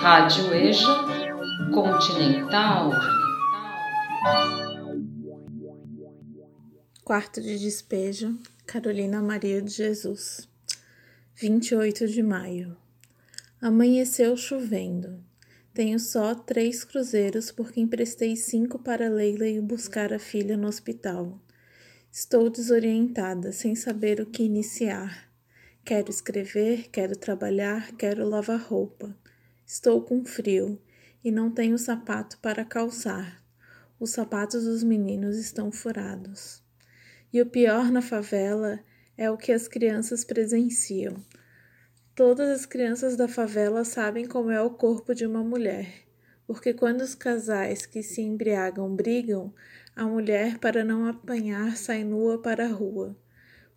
Rádio EJA Continental. Quarto de despejo, Carolina Maria de Jesus. 28 de maio. Amanheceu chovendo. Tenho só três cruzeiros porque emprestei cinco para Leila ir buscar a filha no hospital. Estou desorientada, sem saber o que iniciar. Quero escrever, quero trabalhar, quero lavar roupa. Estou com frio e não tenho sapato para calçar. Os sapatos dos meninos estão furados. E o pior na favela é o que as crianças presenciam. Todas as crianças da favela sabem como é o corpo de uma mulher, porque quando os casais que se embriagam brigam, a mulher, para não apanhar, sai nua para a rua.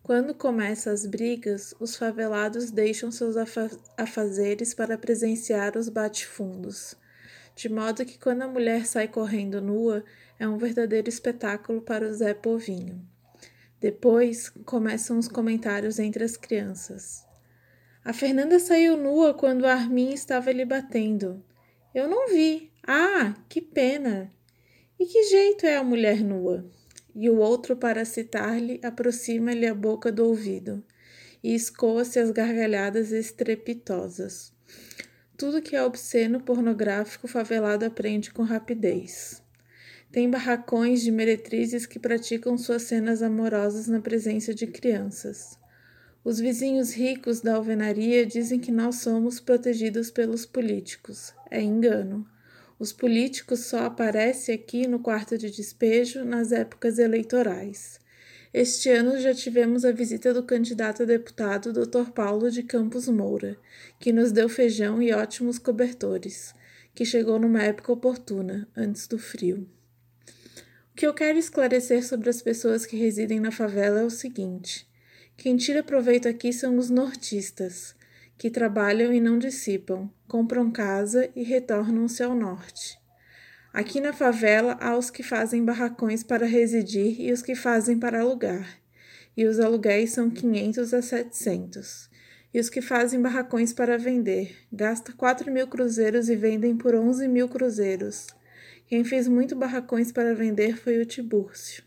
Quando começam as brigas, os favelados deixam seus afazeres para presenciar os bate-fundos, de modo que quando a mulher sai correndo nua, é um verdadeiro espetáculo para o Zé Povinho. Depois começam os comentários entre as crianças. A Fernanda saiu nua quando Armin estava lhe batendo. Eu não vi. Ah, que pena! E que jeito é a mulher nua? E o outro, para citar-lhe, aproxima-lhe a boca do ouvido e escoa-se as gargalhadas estrepitosas. Tudo que é obsceno, pornográfico, favelado aprende com rapidez. Tem barracões de meretrizes que praticam suas cenas amorosas na presença de crianças. Os vizinhos ricos da alvenaria dizem que nós somos protegidos pelos políticos. É engano. Os políticos só aparecem aqui no quarto de despejo nas épocas eleitorais. Este ano já tivemos a visita do candidato a deputado Dr. Paulo de Campos Moura, que nos deu feijão e ótimos cobertores, que chegou numa época oportuna, antes do frio. O que eu quero esclarecer sobre as pessoas que residem na favela é o seguinte: quem tira proveito aqui são os nortistas, que trabalham e não dissipam, compram casa e retornam-se ao norte. Aqui na favela há os que fazem barracões para residir e os que fazem para alugar, e os aluguéis são 500 a 700. E os que fazem barracões para vender, gasta 4 mil cruzeiros e vendem por 11 mil cruzeiros. Quem fez muito barracões para vender foi o Tibúrcio.